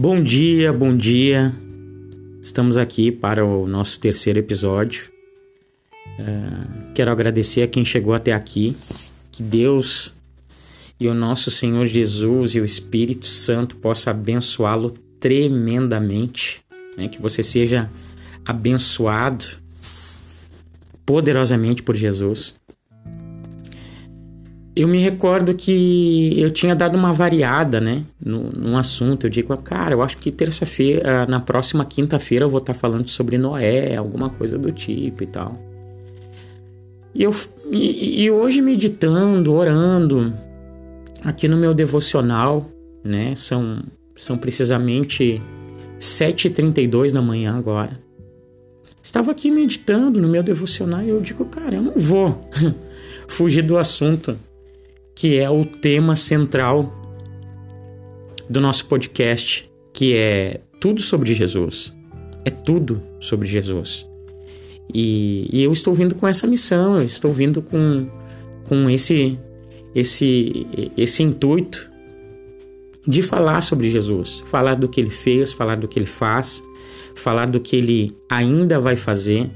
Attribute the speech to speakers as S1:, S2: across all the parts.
S1: Bom dia, bom dia. Estamos aqui para o nosso terceiro episódio. Uh, quero agradecer a quem chegou até aqui. Que Deus e o nosso Senhor Jesus e o Espírito Santo possa abençoá-lo tremendamente. Né? Que você seja abençoado poderosamente por Jesus. Eu me recordo que eu tinha dado uma variada, né, no, num assunto. Eu digo, cara, eu acho que terça-feira, na próxima quinta-feira, eu vou estar falando sobre Noé, alguma coisa do tipo e tal. E, eu, e, e hoje, meditando, orando, aqui no meu devocional, né, são, são precisamente 7h32 da manhã agora. Estava aqui meditando no meu devocional e eu digo, cara, eu não vou fugir do assunto que é o tema central do nosso podcast, que é tudo sobre Jesus. É tudo sobre Jesus. E, e eu estou vindo com essa missão, eu estou vindo com, com esse, esse, esse intuito de falar sobre Jesus, falar do que ele fez, falar do que ele faz, falar do que ele ainda vai fazer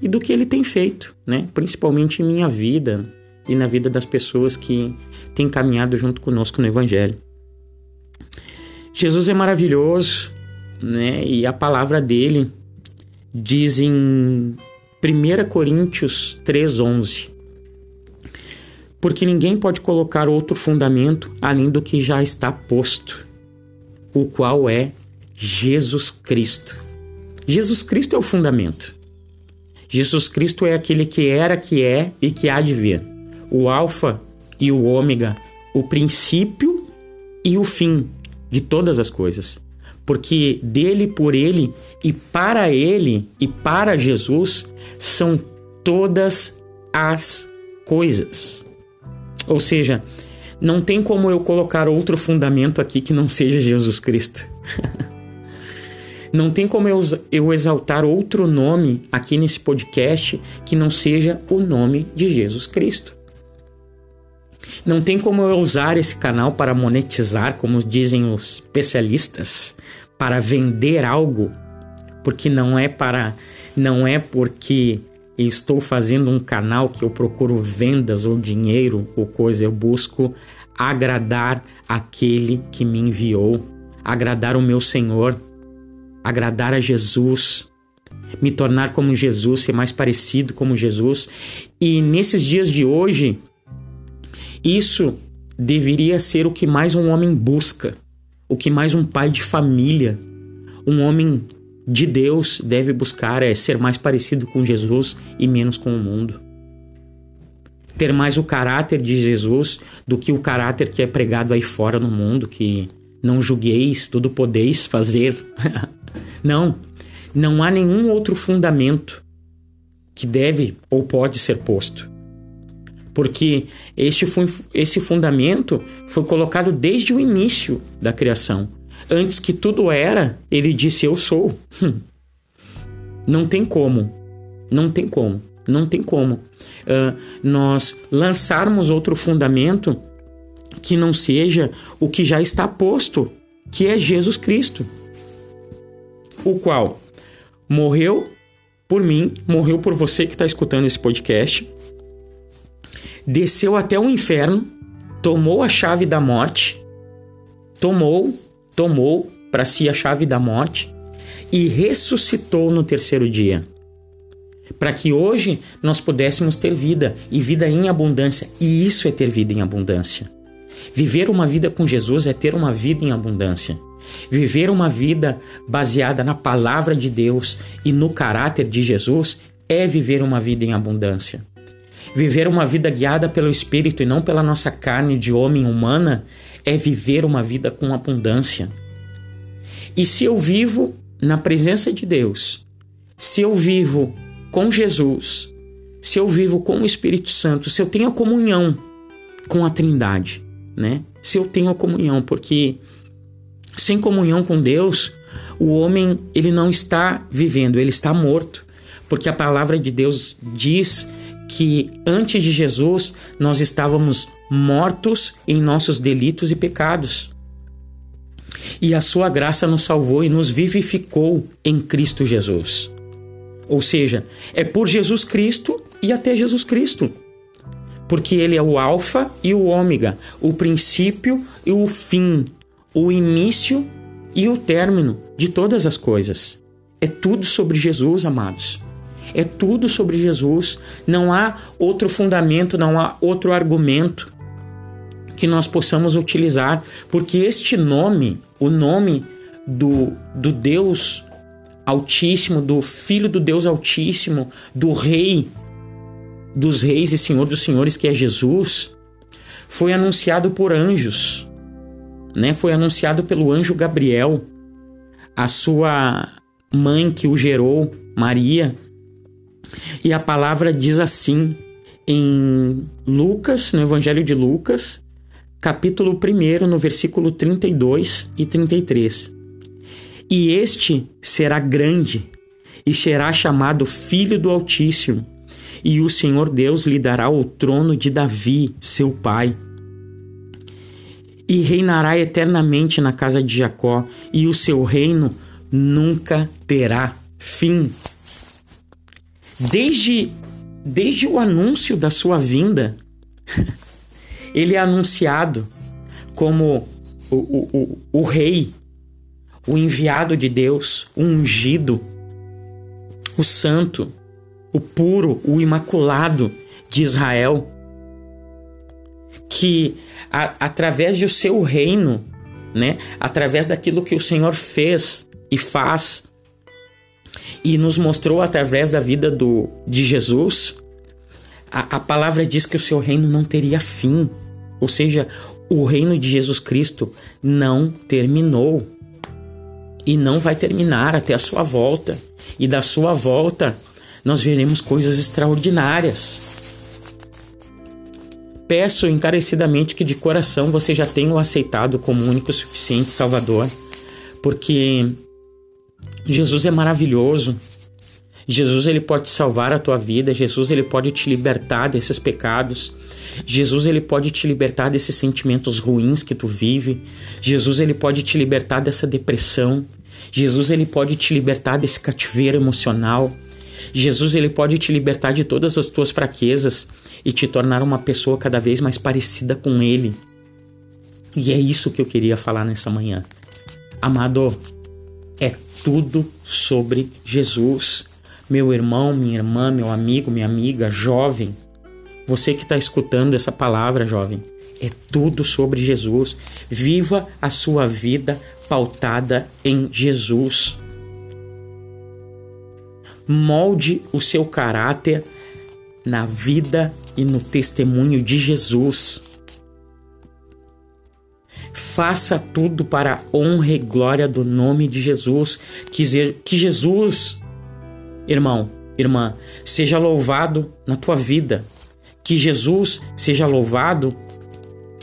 S1: e do que ele tem feito, né? Principalmente em minha vida, e na vida das pessoas que têm caminhado junto conosco no Evangelho. Jesus é maravilhoso, né? E a palavra dele diz em 1 Coríntios 3,11: Porque ninguém pode colocar outro fundamento além do que já está posto, o qual é Jesus Cristo. Jesus Cristo é o fundamento. Jesus Cristo é aquele que era, que é e que há de vir o Alfa e o Ômega, o princípio e o fim de todas as coisas. Porque dele, por ele e para ele e para Jesus são todas as coisas. Ou seja, não tem como eu colocar outro fundamento aqui que não seja Jesus Cristo. não tem como eu, eu exaltar outro nome aqui nesse podcast que não seja o nome de Jesus Cristo. Não tem como eu usar esse canal para monetizar, como dizem os especialistas, para vender algo, porque não é para não é porque eu estou fazendo um canal que eu procuro vendas ou dinheiro ou coisa, eu busco agradar aquele que me enviou, agradar o meu Senhor, agradar a Jesus, me tornar como Jesus, ser mais parecido como Jesus. E nesses dias de hoje, isso deveria ser o que mais um homem busca, o que mais um pai de família, um homem de Deus deve buscar é ser mais parecido com Jesus e menos com o mundo. Ter mais o caráter de Jesus do que o caráter que é pregado aí fora no mundo, que não julgueis, tudo podeis fazer. não, não há nenhum outro fundamento que deve ou pode ser posto porque este, esse fundamento foi colocado desde o início da criação. Antes que tudo era, ele disse: Eu sou. Hum. Não tem como, não tem como, não tem como uh, nós lançarmos outro fundamento que não seja o que já está posto, que é Jesus Cristo, o qual morreu por mim, morreu por você que está escutando esse podcast desceu até o inferno, tomou a chave da morte, tomou, tomou para si a chave da morte e ressuscitou no terceiro dia. Para que hoje nós pudéssemos ter vida e vida em abundância, e isso é ter vida em abundância. Viver uma vida com Jesus é ter uma vida em abundância. Viver uma vida baseada na palavra de Deus e no caráter de Jesus é viver uma vida em abundância. Viver uma vida guiada pelo Espírito e não pela nossa carne de homem humana é viver uma vida com abundância. E se eu vivo na presença de Deus, se eu vivo com Jesus, se eu vivo com o Espírito Santo, se eu tenho a comunhão com a Trindade, né? Se eu tenho a comunhão, porque sem comunhão com Deus, o homem ele não está vivendo, ele está morto, porque a palavra de Deus diz que antes de Jesus nós estávamos mortos em nossos delitos e pecados. E a sua graça nos salvou e nos vivificou em Cristo Jesus. Ou seja, é por Jesus Cristo e até Jesus Cristo. Porque ele é o Alfa e o Ômega, o princípio e o fim, o início e o término de todas as coisas. É tudo sobre Jesus, amados. É tudo sobre Jesus. Não há outro fundamento, não há outro argumento que nós possamos utilizar, porque este nome, o nome do, do Deus Altíssimo, do Filho do Deus Altíssimo, do Rei dos Reis e Senhor dos Senhores, que é Jesus, foi anunciado por anjos, né? Foi anunciado pelo anjo Gabriel, a sua mãe que o gerou, Maria, e a palavra diz assim em Lucas, no Evangelho de Lucas, capítulo 1, no versículo 32 e 33. E este será grande e será chamado Filho do Altíssimo, e o Senhor Deus lhe dará o trono de Davi, seu pai. E reinará eternamente na casa de Jacó, e o seu reino nunca terá fim. Desde, desde o anúncio da sua vinda, ele é anunciado como o, o, o, o rei, o enviado de Deus, o ungido, o santo, o puro, o imaculado de Israel, que a, através do seu reino, né, através daquilo que o Senhor fez e faz, e nos mostrou através da vida do, de Jesus, a, a palavra diz que o seu reino não teria fim. Ou seja, o reino de Jesus Cristo não terminou e não vai terminar até a sua volta. E da sua volta nós veremos coisas extraordinárias. Peço encarecidamente que de coração você já tenha o aceitado como único suficiente Salvador, porque Jesus é maravilhoso. Jesus ele pode salvar a tua vida, Jesus ele pode te libertar desses pecados. Jesus ele pode te libertar desses sentimentos ruins que tu vive. Jesus ele pode te libertar dessa depressão. Jesus ele pode te libertar desse cativeiro emocional. Jesus ele pode te libertar de todas as tuas fraquezas e te tornar uma pessoa cada vez mais parecida com ele. E é isso que eu queria falar nessa manhã. Amado, é tudo sobre Jesus. Meu irmão, minha irmã, meu amigo, minha amiga, jovem, você que está escutando essa palavra, jovem, é tudo sobre Jesus. Viva a sua vida pautada em Jesus. Molde o seu caráter na vida e no testemunho de Jesus. Faça tudo para a honra e glória do nome de Jesus. Que Jesus, irmão, irmã, seja louvado na tua vida. Que Jesus seja louvado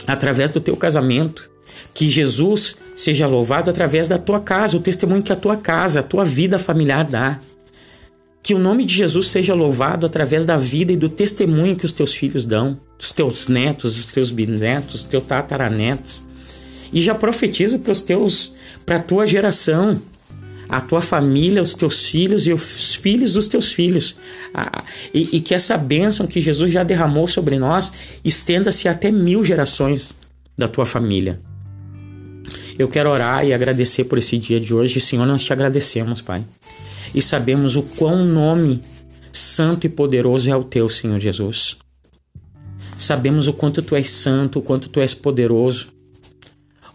S1: através do teu casamento. Que Jesus seja louvado através da tua casa, o testemunho que a tua casa, a tua vida familiar dá. Que o nome de Jesus seja louvado através da vida e do testemunho que os teus filhos dão, dos teus netos, dos teus bisnetos, dos teus tataranetos. E já profetizo para os teus, para a tua geração, a tua família, os teus filhos e os filhos dos teus filhos. e, e que essa bênção que Jesus já derramou sobre nós estenda-se até mil gerações da tua família. Eu quero orar e agradecer por esse dia de hoje. Senhor, nós te agradecemos, Pai. E sabemos o quão nome santo e poderoso é o teu, Senhor Jesus. Sabemos o quanto tu és santo, o quanto tu és poderoso,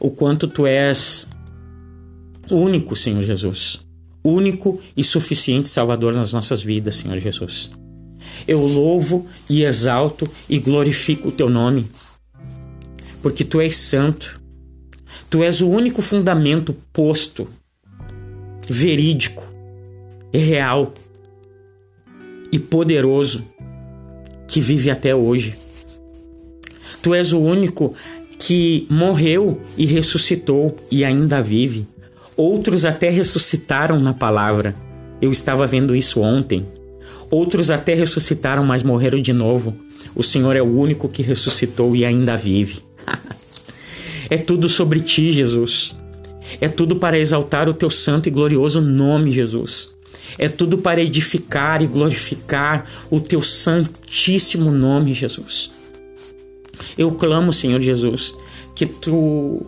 S1: o quanto tu és único, Senhor Jesus. Único e suficiente Salvador nas nossas vidas, Senhor Jesus. Eu louvo e exalto e glorifico o teu nome, porque tu és santo. Tu és o único fundamento posto, verídico, real e poderoso que vive até hoje. Tu és o único que morreu e ressuscitou e ainda vive. Outros até ressuscitaram na palavra. Eu estava vendo isso ontem. Outros até ressuscitaram, mas morreram de novo. O Senhor é o único que ressuscitou e ainda vive. é tudo sobre ti, Jesus. É tudo para exaltar o teu santo e glorioso nome, Jesus. É tudo para edificar e glorificar o teu santíssimo nome, Jesus. Eu clamo, Senhor Jesus, que tu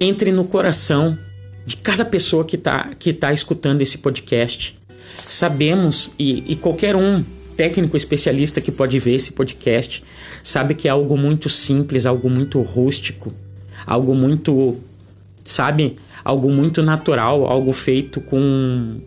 S1: entre no coração de cada pessoa que está que tá escutando esse podcast. Sabemos, e, e qualquer um técnico especialista que pode ver esse podcast, sabe que é algo muito simples, algo muito rústico, algo muito, sabe, algo muito natural, algo feito com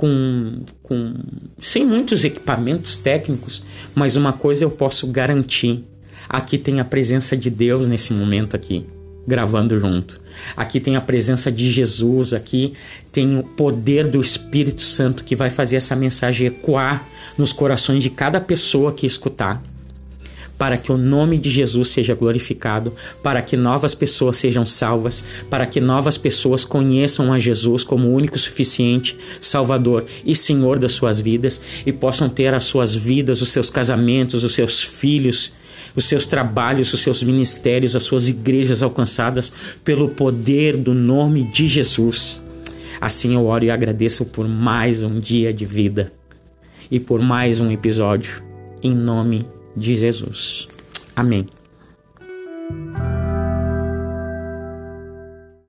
S1: com, com sem muitos equipamentos técnicos, mas uma coisa eu posso garantir, aqui tem a presença de Deus nesse momento aqui gravando junto. Aqui tem a presença de Jesus, aqui tem o poder do Espírito Santo que vai fazer essa mensagem ecoar nos corações de cada pessoa que escutar. Para que o nome de Jesus seja glorificado, para que novas pessoas sejam salvas, para que novas pessoas conheçam a Jesus como único suficiente Salvador e Senhor das suas vidas e possam ter as suas vidas, os seus casamentos, os seus filhos, os seus trabalhos, os seus ministérios, as suas igrejas alcançadas pelo poder do nome de Jesus. Assim eu oro e agradeço por mais um dia de vida e por mais um episódio, em nome de Jesus. Amém.